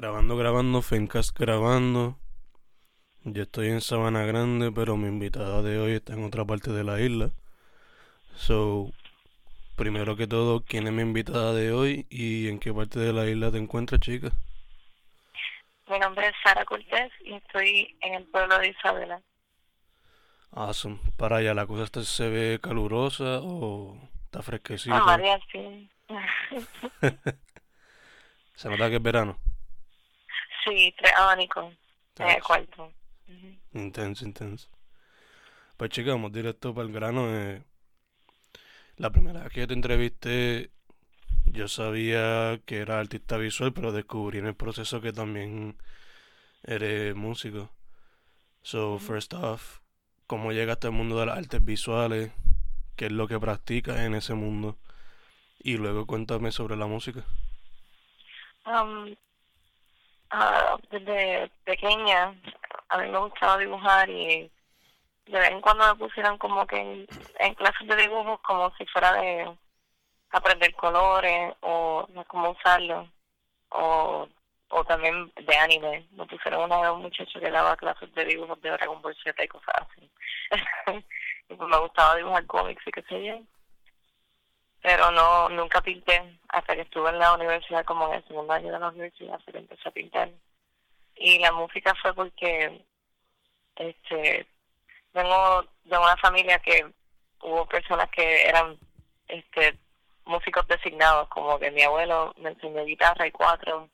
Grabando, grabando, Fencast grabando. Yo estoy en Sabana Grande, pero mi invitada de hoy está en otra parte de la isla. So, primero que todo, ¿quién es mi invitada de hoy y en qué parte de la isla te encuentras, chica? Mi nombre es Sara Cortés y estoy en el pueblo de Isabela. Awesome. Para allá, ¿la cosa está- se ve calurosa o está fresquecita? A María, sí. Se nota que es verano. Sí, tres abanicos en el Tacho. cuarto. Intenso, intenso. Pues vamos directo para el grano. eh. La primera vez que yo te entrevisté, yo sabía que era artista visual, pero descubrí en el proceso que también eres músico. So, first off, ¿cómo llegaste al mundo de las artes visuales? ¿Qué es lo que practicas en ese mundo? Y luego cuéntame sobre la música. Um, ah, desde pequeña a mí me gustaba dibujar y de vez en cuando me pusieron como que en, clases de dibujos como si fuera de aprender colores o de cómo usarlos o, o también de anime. Me pusieron una de un muchacho que daba clases de dibujos de Dragon Ball Z y cosas así. pues me gustaba dibujar cómics y qué sé yo pero no nunca pinté hasta que estuve en la universidad como en el segundo año de la universidad hasta que empecé a pintar. Y la música fue porque este vengo de una familia que hubo personas que eran este músicos designados como que mi abuelo me enseñó guitarra y cuatro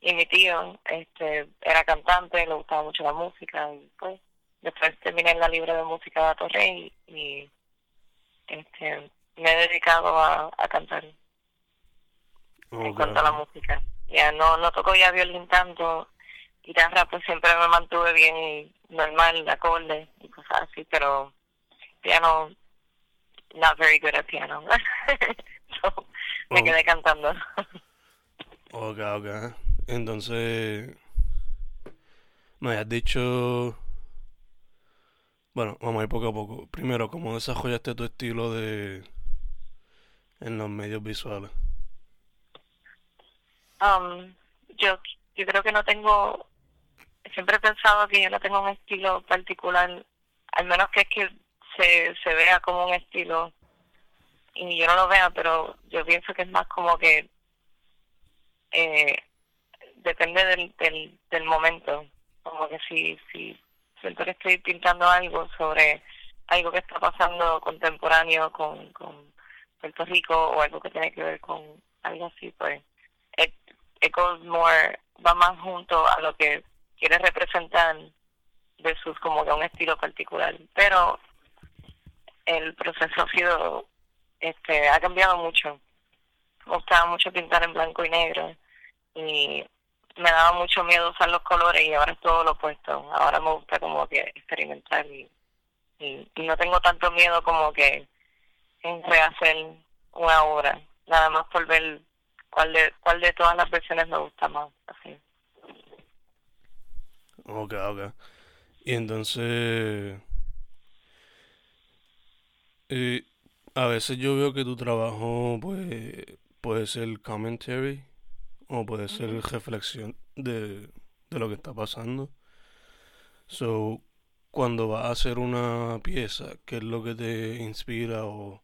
y mi tío este era cantante le gustaba mucho la música y pues después terminé en la libre de música de Torrey y, y este me he dedicado a, a cantar en Ok. cuanto a la música. Ya no no toco ya violín tanto, guitarra pues siempre me mantuve bien normal, de acorde y cosas así, pero piano, not very good at piano. so, me Oh. quedé cantando. Ok, ok. Entonces, me has dicho... Bueno, vamos a ir poco a poco. Primero, ¿cómo desarrollaste tu estilo de... en los medios visuales? Um, yo, creo que no tengo, siempre he pensado que yo no tengo un estilo particular, al menos que es que se, se vea como un estilo y yo no lo vea, pero yo pienso que es más como que eh, depende del, del, del momento, como que si, si siento que estoy pintando algo sobre algo que está pasando contemporáneo con, con Puerto Rico o algo que tiene que ver con algo así, pues it, it goes more, va más junto a lo que quiere representar versus como que un estilo particular. Pero el proceso ha sido, este, ha cambiado mucho. Me gustaba mucho pintar en blanco y negro y me daba mucho miedo usar los colores y ahora es todo lo opuesto. Ahora me gusta como que experimentar y, no tengo tanto miedo como que en rehacer una obra, nada más por ver cuál de cuál de todas las versiones me gusta más, así. Ok, ok. Y entonces... eh, a veces yo veo que tu trabajo pues, puede ser commentary o puede ser reflexión de, de lo que está pasando. So, cuando vas a hacer una pieza, ¿qué es lo que te inspira o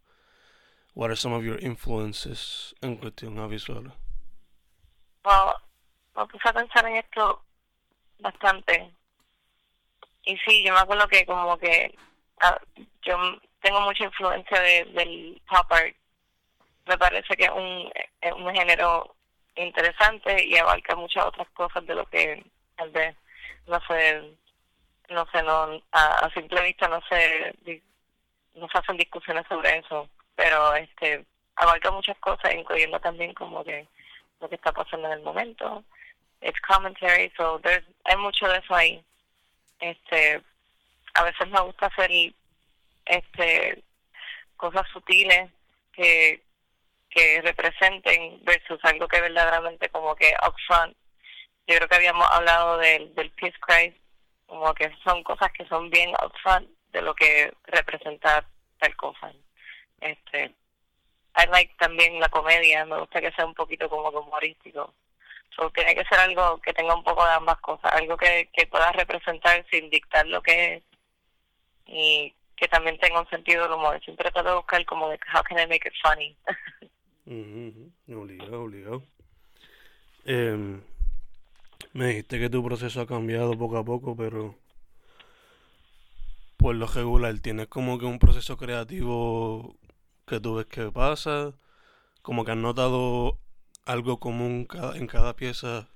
what are some of your influences en cuestión a visuales? Me puse a pensar en esto bastante. Y sí, yo me acuerdo que como que ah, yo tengo mucha influencia de, del pop art. Me parece que es un, género interesante y abarca muchas otras cosas de lo que tal vez no sé no sé no a, a simple vista no di- no se hacen discusiones sobre eso pero este abarca muchas cosas incluyendo también como que lo que está pasando en el momento it's commentary, so there's, hay mucho de eso ahí. Este, a veces me gusta hacer este cosas sutiles que que representen versus algo que verdaderamente como que upfront. Yo creo que habíamos hablado del, del Peace Christ, como que son cosas que son bien upfront de lo que representa tal cosa. Este, I like también la comedia, me gusta que sea un poquito como humorístico. So, tiene que ser algo que tenga un poco de ambas cosas, algo que, que pueda representar sin dictar lo que es y que también tenga un sentido del humor. Siempre trato de buscar como de how can I make it funny. Obligado, obligado. Eh, me dijiste que tu proceso ha cambiado poco a poco, pero por lo regular, ¿tienes como que un proceso creativo que tú ves que pasa? Como que has notado algo común en cada pieza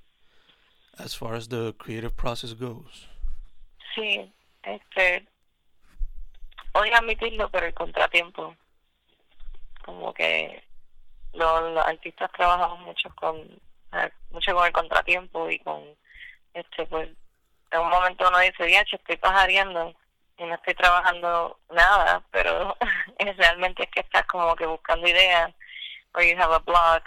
as far as the creative process goes. Sí, este, odio admitirlo, pero el contratiempo, como que los, artistas trabajamos mucho con mucho con el contratiempo y con este pues en un momento uno dice ya estoy pajareando y no estoy trabajando nada pero realmente es que estás como que buscando ideas o you have a blog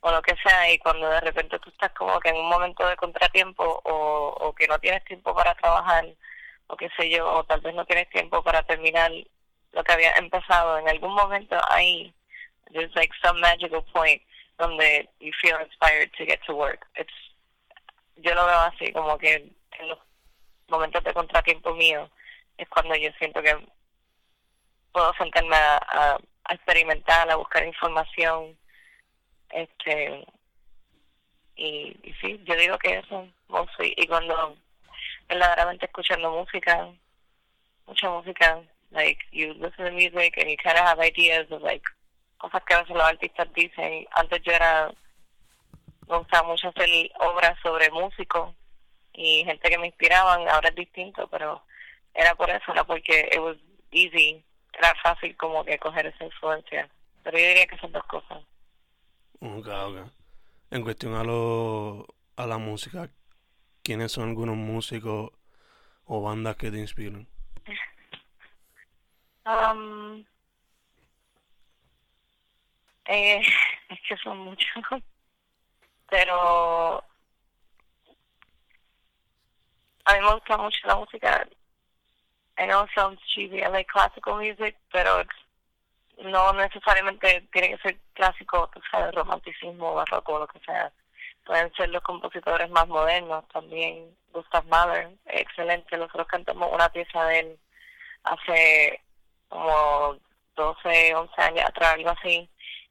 o lo que sea y cuando de repente tú estás como que en un momento de contratiempo o, o que no tienes tiempo para trabajar o qué sé yo o tal vez no tienes tiempo para terminar lo que había empezado en algún momento ahí there's like some magical point donde you feel inspired to get to work. It's, yo lo veo así, como que en los momentos de contratiempo mío es cuando yo siento que puedo sentarme a, experimentar, a buscar información, este y, y sí, yo digo que eso, y cuando verdaderamente escuchando música, mucha música, like you listen to music and you kind of have ideas of like cosas que a veces los artistas dicen. Antes yo era, me gustaba mucho hacer obras sobre músicos y gente que me inspiraban, ahora es distinto, pero era por eso, era porque it was easy, era fácil como que coger esa influencia. Pero yo diría que son dos cosas. Ok, ok. En cuestión a, lo, a la música, ¿quiénes son algunos músicos o bandas que te inspiran? um, eh, es que son muchos. Pero a mí me gusta mucho la música. I know it sounds cheesy, I like classical music, pero no necesariamente tiene que ser clásico, o sea, romanticismo, barroco, lo que sea. Pueden ser los compositores más modernos también. Gustav Mahler, excelente. Nosotros cantamos una pieza de él hace como 12, 11 años atrás, algo así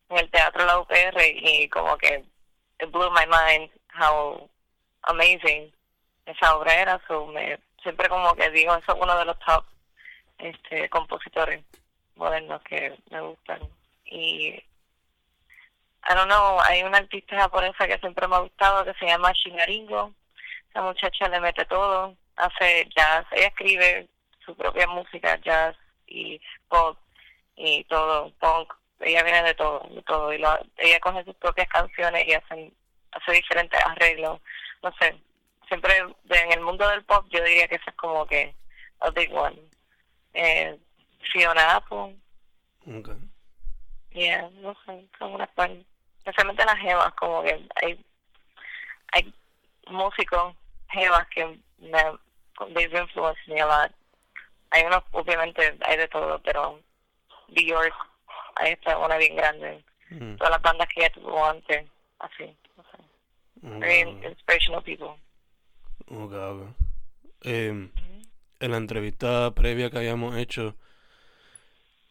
en el teatro la UPR y como que it blew my mind how amazing esa obra era so me siempre como que digo eso es uno de los top este compositores modernos que me gustan. Y I don't know hay una artista japonesa que siempre me ha gustado que se llama Shingaringo esa muchacha le mete todo hace jazz. Ella escribe su propia música jazz y pop y todo punk. Ella viene de todo, de todo, y lo, ella coge sus propias canciones y hacen, hace diferentes arreglos, no sé, siempre en el mundo del pop yo diría que ese es como que a big one. Eh, Fiona Apple. Okay. Yeah, no sé, son unas especialmente las jevas, como que hay, hay músicos jevas que me, they've influenced me a lot. Hay unos, obviamente, hay de todo, pero Bjork ahí está una bien grande. Mm. Todas las bandas que ya tuvo antes, así, no sé. Very inspirational people. Okay, Eh, En la entrevista previa que habíamos hecho,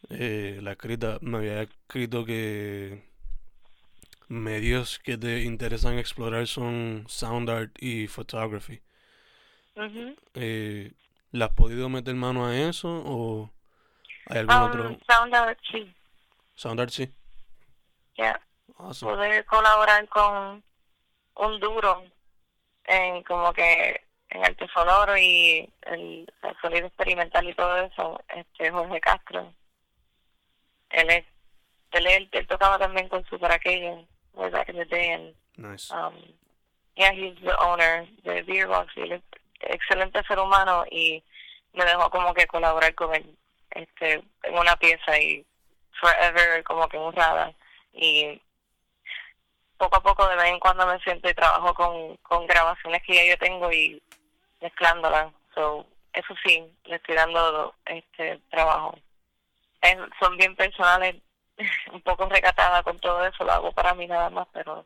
eh, la escrita, me había escrito que medios que te interesan explorar son sound art y photography. eh, ¿Le has podido meter mano a eso o hay algún um, otro? Sound art, sí. Soundart sí. Ya. Poder colaborar con un duro en como que en el sonoro y el, sonido experimental y todo eso, este Jorge Castro. Él es, él, él, tocaba también con Super Aquello, way back in the day, and nice. um, yeah, he's the owner de Beerbox y él es excelente ser humano y me dejó como que colaborar con él este en una pieza y forever como que honrada y poco a poco de vez en cuando me siento y trabajo con, con grabaciones que ya yo tengo y mezclándolas. So, eso sí, le estoy dando este trabajo. son bien personales, un poco recatada con todo eso, lo hago para mí nada más, pero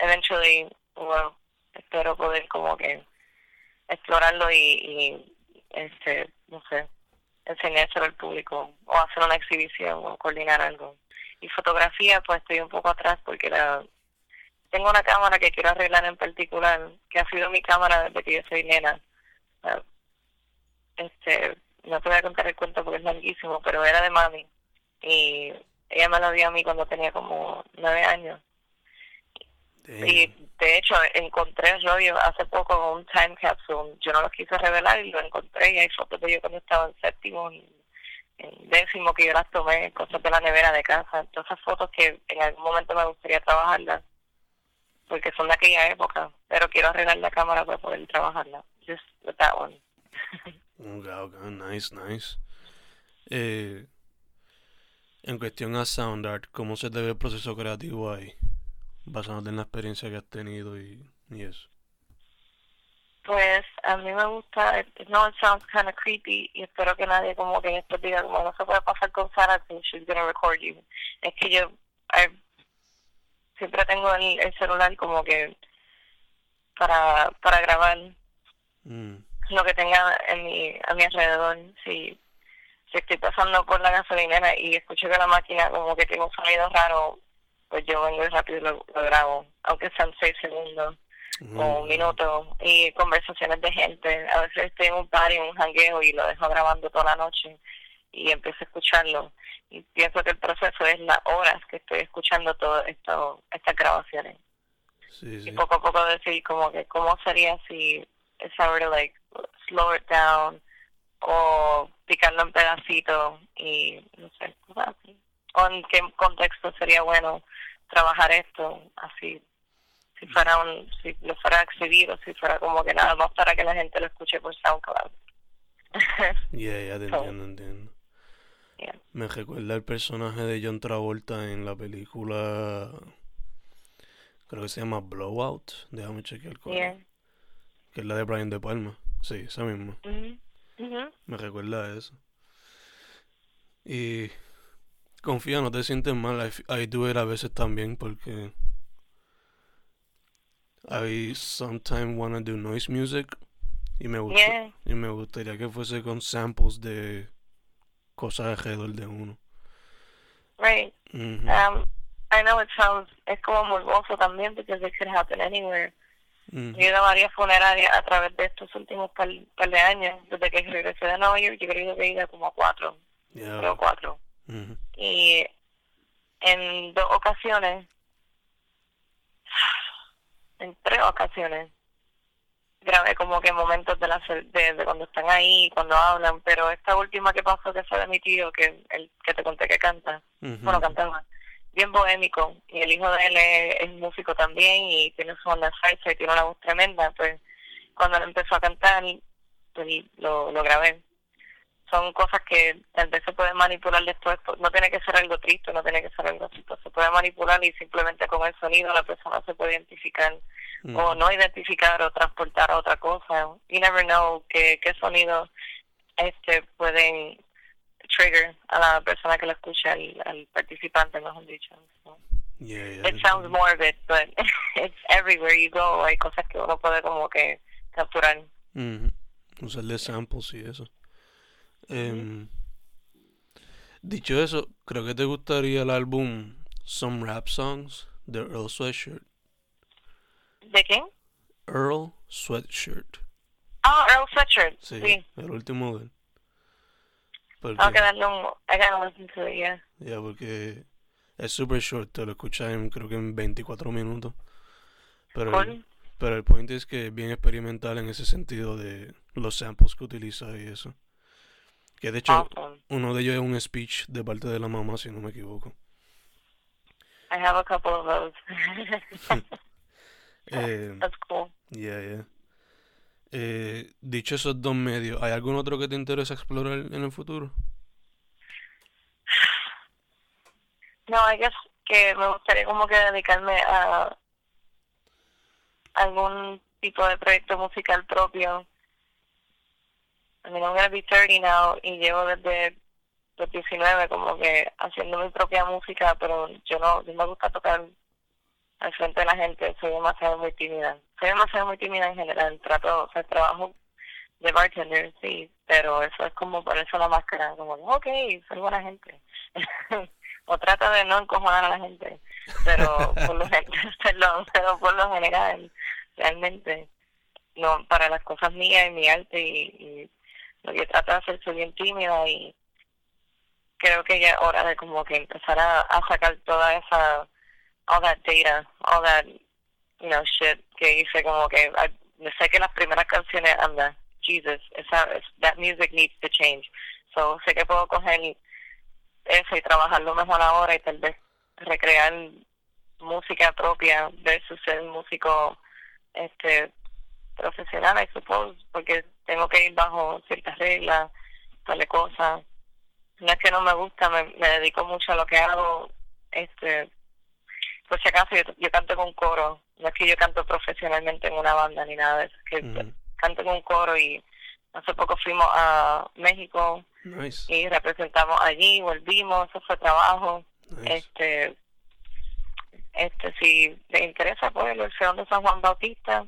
eventually, well, espero poder como que explorarlo y, y este, no sé, enseñárselo al público o hacer una exhibición o coordinar algo. Y fotografía, pues estoy un poco atrás porque la, tengo una cámara que quiero arreglar en particular, que ha sido mi cámara desde que yo soy nena. Este, no te voy a contar el cuento porque es larguísimo, pero era de mami. Y ella me lo dio a mí cuando tenía como nueve años. Y de hecho encontré el rollo hace poco un time capsule. Yo no lo quise revelar y lo encontré y hay fotos de yo cuando estaba en séptimo, en, décimo que yo las tomé, cosas de la nevera de casa. Todas esas fotos que en algún momento me gustaría trabajarlas porque son de aquella época, pero quiero arreglar la cámara para poder trabajarla. Just with that one. okay, okay, nice, nice. Eh, en cuestión a sound art, ¿cómo se debe el proceso creativo ahí? Basándote en la experiencia que has tenido y, y eso. Pues a mí me gusta, no, it sounds kind of creepy y espero que nadie como que esto diga como no se puede pasar con Sarah que she's gonna record you. Es que yo, siempre tengo el, celular como que para, para grabar mm. lo que tenga en mi, a mi alrededor. Si, si estoy pasando por la gasolinera y escucho que la máquina como que tiene un sonido raro, pues yo vengo y rápido lo, lo grabo, aunque sean seis segundos o un minuto. Y conversaciones de gente. A veces estoy en un party, en un jangueo y lo dejo grabando toda la noche y empiezo a escucharlo. Y pienso que el proceso es las horas que estoy escuchando todo esto estas grabaciones. Y poco a poco decir como que cómo sería si esa were like slow it down o picarlo en pedacitos y no sé o en qué contexto sería bueno trabajar esto así. Si fuera un si lo fuera a exhibir o si fuera como que nada más para que la gente lo escuche por SoundCloud. Yeah, ya te entiendo, entiendo me recuerda el personaje de John Travolta en la película. Creo que se llama Blowout. Déjame chequear cuál. Que es la de Brian De Palma. Sí, esa misma. Mm-hmm. Me recuerda a eso. Y confía, no te sientes mal. I, do it a veces también porque I sometimes wanna do noise music y me gusta y me gustaría que fuese con samples de cosas alrededor de uno. Right. um, I know it sounds, es como morboso también, because it could happen anywhere. Yo he ido a varias funerarias a través de estos últimos par, de años, desde que regresé de Nueva York, yo creo que he ido como a cuatro, creo cuatro. Y en dos ocasiones, en tres ocasiones, grabé como que momentos de, la, de, cuando están ahí, cuando hablan, pero esta última que pasó que fue de mi tío, que el que te conté que canta, bueno, cantaba, bien bohémico, y el hijo de él es, músico también y tiene su onda salsa y tiene una voz tremenda, pues cuando él empezó a cantar, pues lo, lo grabé. Son cosas que tal vez se pueden manipular después, no tiene que ser algo triste, no tiene que ser algo triste, se puede manipular y simplemente con el sonido la persona se puede identificar o no identificar o transportar a otra cosa. You never know qué, qué sonido este pueden trigger a la persona que lo escucha, al, al participante, mejor dicho. Yeah, it sounds morbid, but it's everywhere you go. Hay cosas que uno puede como que capturar. Mm Usarle samples y eso. Eh, dicho eso, creo que te gustaría el álbum Some Rap Songs de Earl Sweatshirt. ¿De quién? Earl Sweatshirt. Ah, Earl Sweatshirt. Sí, el último de él. Porque, I'll darle un, I gotta listen to it, yeah. Yeah, porque es super short, te lo escuchas en, creo que en 24 minutos. Pero, el, pero el point es que es bien experimental en ese sentido de los samples que utiliza y eso. Que de hecho, uno de ellos es un speech de parte de la mamá, si no me equivoco. I have a couple of those. Eh, That's cool. yeah, yeah. Eh, dicho esos dos medios, ¿hay algún otro que te interesa explorar en el futuro? No, I guess que me gustaría como que dedicarme a algún tipo de proyecto musical propio. I mean, I'm gonna be 30 now y llevo desde los 19 como que haciendo mi propia música, pero yo no, no me gusta tocar al frente de la gente, soy demasiado muy tímida. Soy demasiado muy tímida en general, trato, o sea, trabajo de bartender, sí, pero eso es como ponerse la máscara, como, ok, soy buena gente. o trata de no encojonar a la gente, pero por lo, perdón, pero por lo general, realmente, no, para las cosas mías y mi arte y, y lo que trato de hacer soy bien tímida y creo que ya es hora de como que empezar a, a sacar toda esa all that data, all that, you know, shit que hice como que, I- sé que las primeras canciones anda, Jesus, esa, es- that music needs to change. So, sé que puedo coger eso y trabajarlo mejor ahora y tal vez recrear música propia versus ser músico este profesional, I suppose, porque tengo que ir bajo ciertas reglas, tal de cosas. No es que no me gusta, me, me dedico mucho a lo que hago, este por si acaso yo, yo canto con coro, no es que yo canto profesionalmente en una banda ni nada de eso, es que Ujú. canto con coro y hace poco fuimos a México Nice, y representamos allí, volvimos, eso fue trabajo, nice. este este si te interesa pues el Orfeón de San Juan Bautista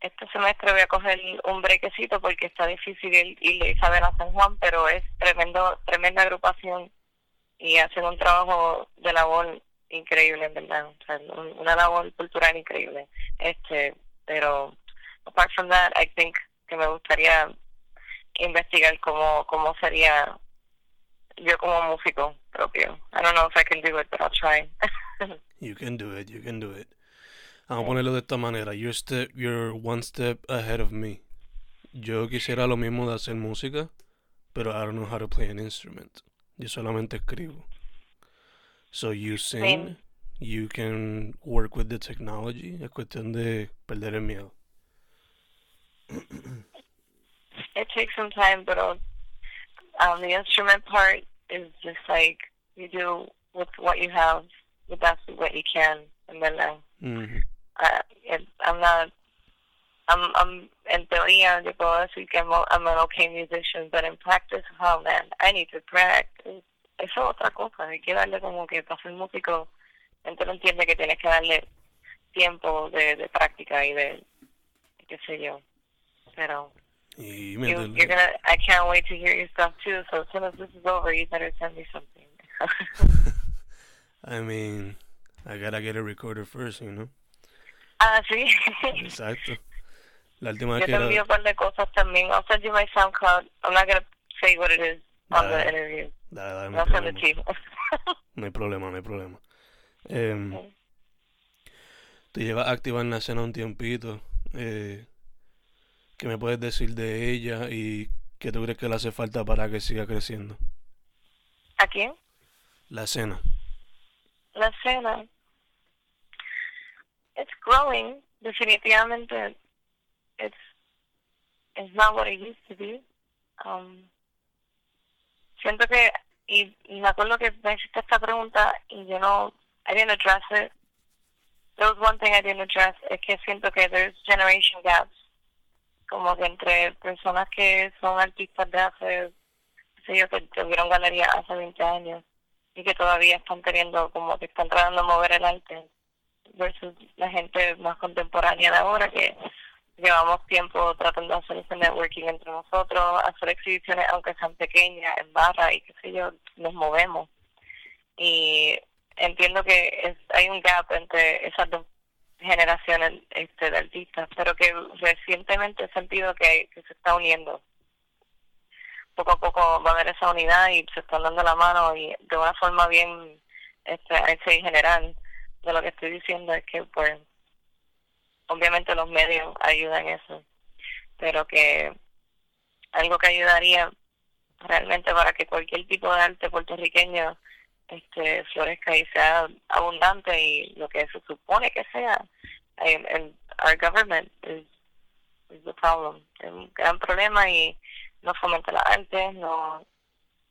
este semestre voy a coger un brequecito porque está difícil ir, ir a Isabel a San Juan pero es tremendo tremenda agrupación y hacen un trabajo de labor increíble en verdad o sea, un- una labor cultural increíble este pero apart from that I think que me gustaría investigar cómo cómo sería yo como músico propio I don't know if I can do it but I'll try You can do it, you can do it. Vamos a ponerlo de esta manera. You're, step, you're one step ahead of me. Yo quisiera lo mismo de hacer música, pero I don't know how to play an instrument. Yo solamente escribo. So you sing, Same. you can work with the technology. Es cuestión de perder el miedo. it takes some time, but uh, um, the instrument part is just like you do with what you have, the best of what you can, and then uh, Ujú. uh, it, I'm not. I'm, I'm en teoría yo puedo decir que I'm, a- I'm an okay musician, but in practice, oh man, I need to practice. Eso es otra cosa, hay que darle como que para ser músico, gente no entiende que tienes que darle tiempo de, de práctica y de, qué sé yo, pero Y you, métele. you're gonna. I can't wait to hear your stuff too. So as soon as this is over, you better send me something. I mean, I gotta get a recorder first, you know. ah, sí. Exacto. La última vez Yo te envío un par de cosas también. I'll send you my SoundCloud. I'm not gonna say what it is on the interview. Dale, dale, no it problema. you. No hay problema, no hay problema. Em, Ok. Tú llevas activa en la escena un tiempito. Eh, ¿Qué me puedes decir de ella y qué tú crees que le hace falta para que siga creciendo? ¿A quién? La escena. La escena. It's growing. Definitivamente, it's it's not what it used to be. Um, siento que y, y me acuerdo que me hiciste esta pregunta y yo no I didn't address it. There was one thing I didn't address es que siento que there's generation gaps como que entre personas que son artistas de hace sé yo que tuvieron galería hace 20 años y que todavía están teniendo como que están tratando de mover el arte versus la gente más contemporánea de ahora que llevamos tiempo tratando de hacer ese networking entre nosotros, hacer exhibiciones aunque sean pequeñas, en barra y qué sé yo, nos movemos. Y entiendo que es, hay un gap entre esas dos generaciones este, de artistas, pero que recientemente he sentido que, se está uniendo. Poco a poco va a haber esa unidad y se están dando la mano y de una forma bien este, general de lo que estoy diciendo es que pues obviamente los medios ayudan en eso, pero que algo que ayudaría realmente para que cualquier tipo de arte puertorriqueño este florezca y sea abundante y lo que se supone que sea el, el our government is, is the problem. Es un gran problema y no fomenta la arte, no,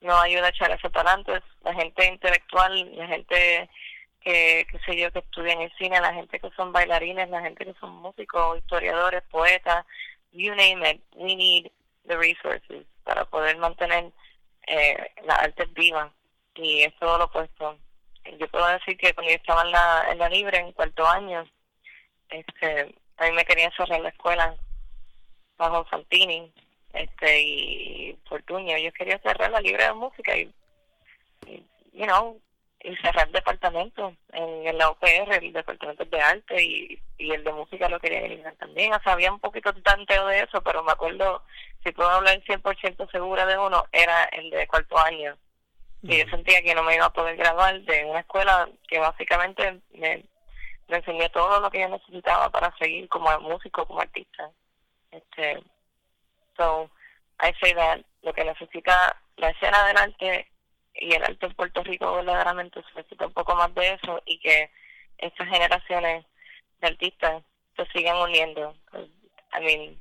no ayuda a echar eso para adelante. La gente intelectual, la gente que, qué sé yo, que estudia en el cine, la gente que son bailarines, la gente que son músicos, historiadores, poetas, you name it, we need the resources para poder mantener eh, la arte viva y es todo lo opuesto. Yo puedo decir que cuando yo estaba en la, en la libre, en cuarto año, este, a mí me querían cerrar la escuela bajo Fantini este, y Fortunio. Yo quería cerrar la libre de música y you know, y cerrar el departamento en, la OPR, el departamento de arte y, y el de música lo quería eliminar también. O sea, había un poquito de tanteo de eso, pero me acuerdo, si puedo hablar 100% segura de uno, era el de cuarto año. Y yo sentía que no me iba a poder graduar de una escuela que básicamente me, me enseñó todo lo que yo necesitaba para seguir como músico, como artista. Este, so, I say that lo que necesita la escena del arte y el arte en Puerto Rico verdaderamente se necesita un poco más de eso y que estas generaciones de artistas se sigan uniendo. I mean,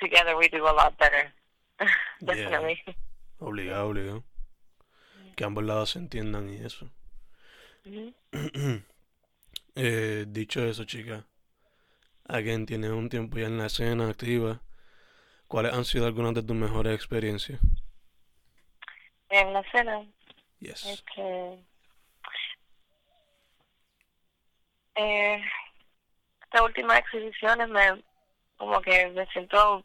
together we do a lot better. Definitely. Obligado, obligado. Que ambos lados se entiendan y eso. eh, dicho eso, chica, alguien tiene un tiempo ya en la escena activa. ¿Cuáles han sido algunas de tus mejores experiencias? En la escena. Yes. Este, eh, estas últimas exhibiciones me como que me siento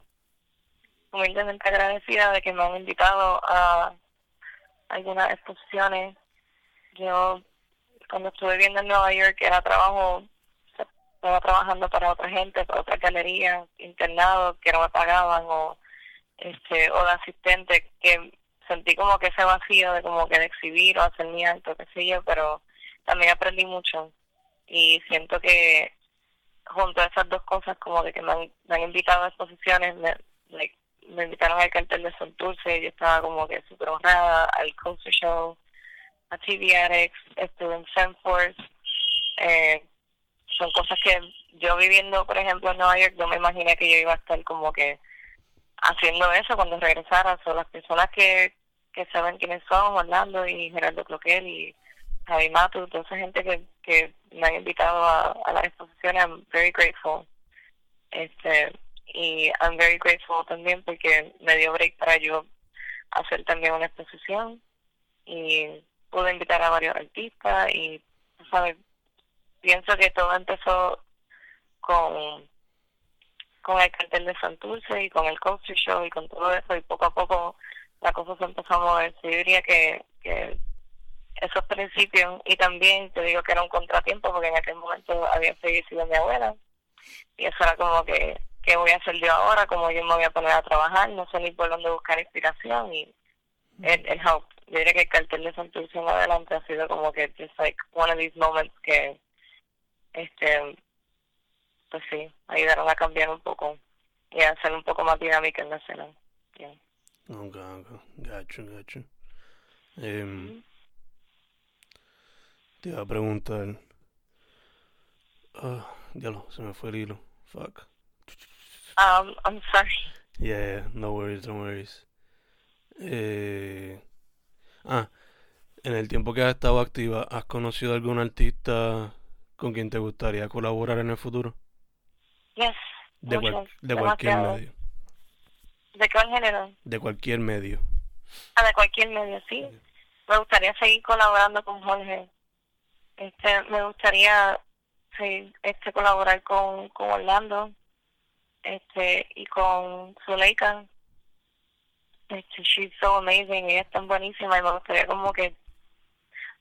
humildemente agradecida de que me han invitado a algunas exposiciones. Yo cuando estuve viendo en Nueva York era trabajo, estaba trabajando para otra gente, para otra galería, internado que no me pagaban o este o de asistente que sentí como que ese vacío de como que de exhibir o hacer mi acto, qué sé yo, pero también aprendí mucho. Y siento que junto a esas dos cosas como que, que me, han, invitado a exposiciones, me, me invitaron al cartel de Santurce, yo estaba como que súper honrada, al Coaster Show, a TV Addicts, estuve en Sanford, eh, son cosas que yo viviendo, por ejemplo, en Nueva York, no me imaginé que yo iba a estar como que haciendo eso cuando regresara. Son las personas que, que saben quiénes son, Orlando y Gerardo Cloquel y Javi Matu, toda esa gente que, que me han invitado a, a las exposiciones, I'm very grateful. Este, y I'm very grateful también porque me dio break para yo hacer también una exposición y pude invitar a varios artistas y, ¿sabes? Pienso que todo empezó con con el cartel de Santurce y con el Coaster Show y con todo eso y poco a poco la cosa se empezó a mover. Yo diría que, que esos principios y también te digo que era un contratiempo porque en aquel momento había fallecido mi abuela y eso era como que qué voy a hacer yo ahora, como yo me voy a poner a trabajar, no sé ni por dónde buscar inspiración y el, el. Yo diría que el cartel de Santurce en adelante ha sido como que just like one of these moments que este pues sí, ayudaron a cambiar un poco y a hacer un poco más dinámica en la escena. Yeah. Ok, ok, gacho, gacho. Eh, Te iba a preguntar. Ah, diablo, se me fue el hilo. Fuck. Um, I'm sorry. Yeah, no worries, no worries. Eh, ah, en el tiempo que has estado activa, ¿has conocido algún artista con quien te gustaría colaborar en el futuro? Yes, de, cual, de cualquier medio. ¿De cuál género? De cualquier medio. Ah, de cualquier medio, sí. Me gustaría seguir colaborando con Jorge. Este, me gustaría seguir, este, colaborar con, con Orlando este y con Zuleika. Este, she's so amazing, ella es tan buenísima y me gustaría como que,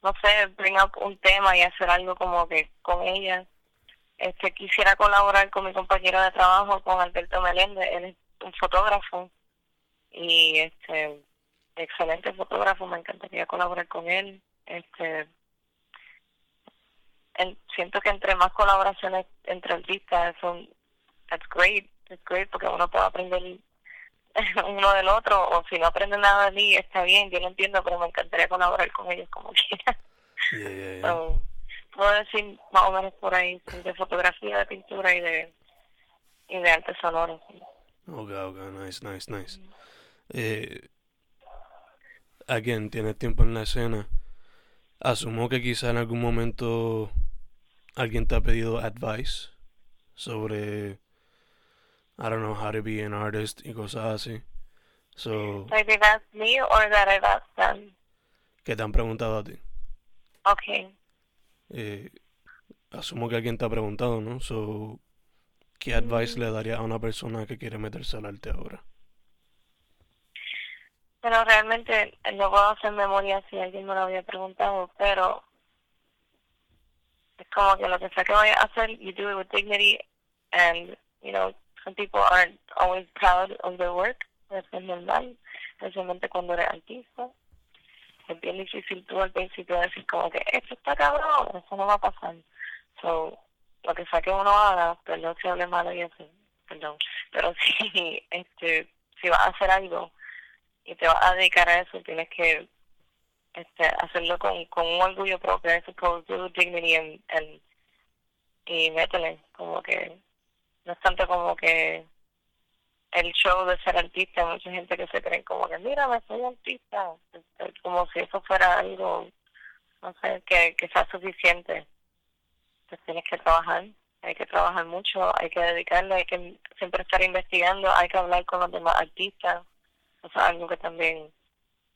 no sé, bring up un tema y hacer algo como que con ella este, quisiera colaborar con mi compañero de trabajo, con Alberto Meléndez, él es un fotógrafo y este excelente fotógrafo, me encantaría colaborar con él. Este siento que entre más colaboraciones entre artistas son that's great, that's great porque uno puede aprender uno del otro o si no aprende nada de mí está bien, yo lo entiendo, pero me encantaría colaborar con ellos como quiera. Puedo decir más o menos por ahí, de fotografía, de pintura y de, y de arte sonoro. Ok, ok, nice, nice, nice. Eh, again, tienes tiempo en la escena. Asumo que quizá en algún momento alguien te ha pedido advice sobre, I don't know, how to be an artist y cosas así. So, Maybe that's me or that I've asked them. que te han preguntado a ti. Okay. Eh, asumo que alguien te ha preguntado, ¿no? So, ¿qué advice le daría a una persona que quiere meterse al arte ahora? Pero realmente no puedo hacer memoria si alguien me lo había preguntado, pero es como que lo que sea que vaya a hacer, you do it with dignity, and, you know, some people aren't always proud of their work, eso es normal, especialmente cuando eres artista. Es bien difícil tú al principio decir como que esto está cabrón, eso no va a pasar. So, lo que sea que uno haga, perdón si hable malo y eso, perdón, pero si, este, si vas a hacer algo y te vas a dedicar a eso, tienes que este, hacerlo con, con un orgullo propio, I suppose, do dignity and, and, y métele, como que no es tanto como que el show de ser artista, mucha gente que se cree como que, mira, me soy artista, Este, como si eso fuera algo, no sé, que, que sea suficiente. Pues tienes que trabajar, hay que trabajar mucho, hay que dedicarle, hay que siempre estar investigando, hay que hablar con los demás artistas, eso es algo que también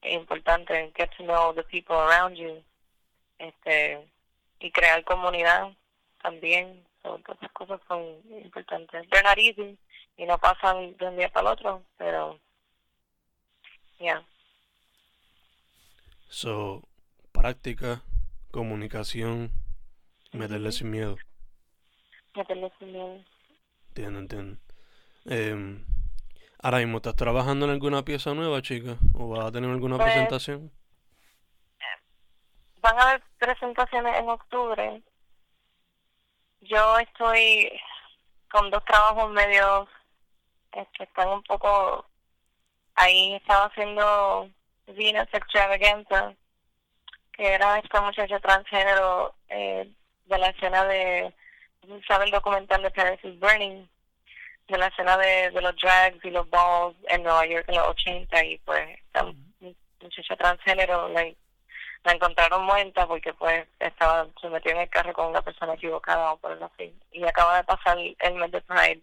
es importante, get to know the people around you, este, y crear comunidad también, so, todas esas cosas son importantes. They're not easy, y no pasan de un día para el otro, pero, yeah. So, práctica, comunicación, meterle sin miedo. meterle sin miedo. Entiendo, entiendo. Em, ahora mismo, ¿estás trabajando en alguna pieza nueva, chica? ¿O vas a tener alguna Pues- presentación? Van a haber presentaciones en octubre. Yo estoy con dos trabajos medios que están un poco ahí. Estaba haciendo Venus Extravaganza, que era esta muchacha transgénero eh, de la escena de, ¿sabe el documental de Paris is Burning? De la escena de, de los drags y los balls en Nueva York en los 80 y pues esta mu- muchacha transgénero like, la encontraron muerta porque pues estaba se metió en el carro con una persona equivocada o por así y acaba de pasar el mes de Pride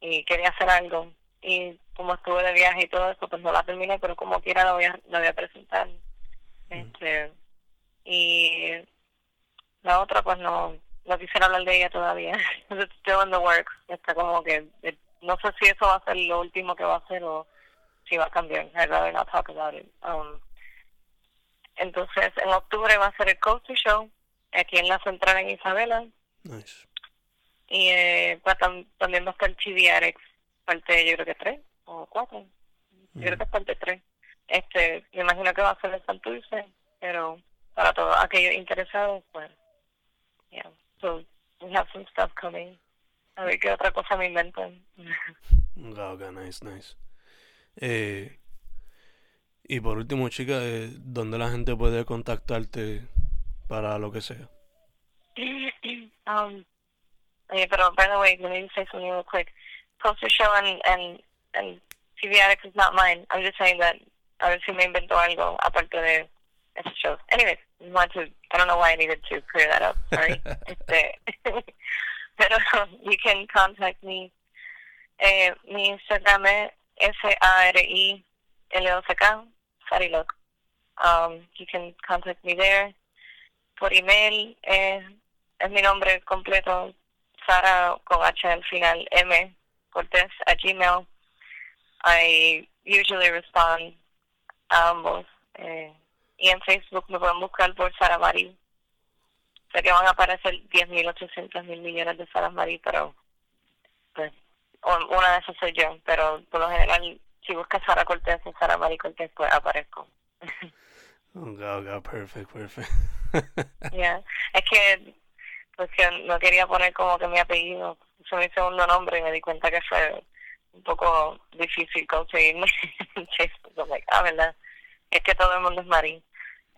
y quería hacer algo. Y como estuve de viaje y todo eso pues no la terminé pero como quiera la voy a, la voy a presentar. Este y la otra pues no no quisiera hablar de ella todavía. It's still in the works. Está como que eh, no sé si eso va a ser lo último que va a hacer o si va a cambiar. I'd rather not talk about it. Um, entonces, en octubre va a ser el Coastal Show, aquí en la central en Isabela. Nice. Y eh, va tam- también va a estar parte yo creo que tres o cuatro. Yo creo que es parte tres. Este, me imagino que va a ser en Santurce, pero para todos aquellos interesados, pues, yeah. So, we have some stuff coming. A ver qué otra cosa me inventan. Ok, ok, nice, nice. Eh, y por último, chica, eh, ¿dónde la gente puede contactarte para lo que sea? um, yeah, but by the way, let me say something real quick. Poster show and and and TV Addict is not mine. I'm just saying that a ver si me inventó algo aparte de esos shows. Anyways, want to. I don't know why I needed to clear that up. Sorry. este, pero you can contact me. Eh, mi Instagram es S A R I L O C K Sarilok. Um, you can contact me there. Por email eh, es mi nombre completo, Sara con H al final, M Cortés at Gmail. I usually respond a ambos. Eh, y en Facebook me pueden buscar por Sara Marí. Sé que van a aparecer 10.800 mil millones de Sara Marí, pero pues un- una de esas soy yo. Pero por lo general, si buscas Sara Cortés o Sara Marí Cortés, pues aparezco. Ok, ok, perfect, perfect. Ya, Es que pues que no quería poner como que mi apellido, es mi segundo nombre y me di cuenta que fue un poco difícil conseguirme ah, ¿verdad? Es que todo el mundo es Marín.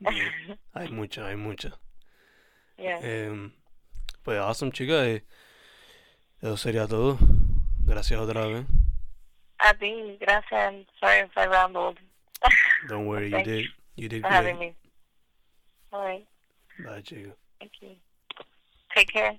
Yeah, Hay mucha, hay mucha. Yeah. Em, pues awesome, chica. eh, eso sería todo. Gracias otra vez. A ti, gracias. Sorry if I rambled. Don't worry, you did. You did for having great. me. All right. Bye, chica. Thank you. Take care.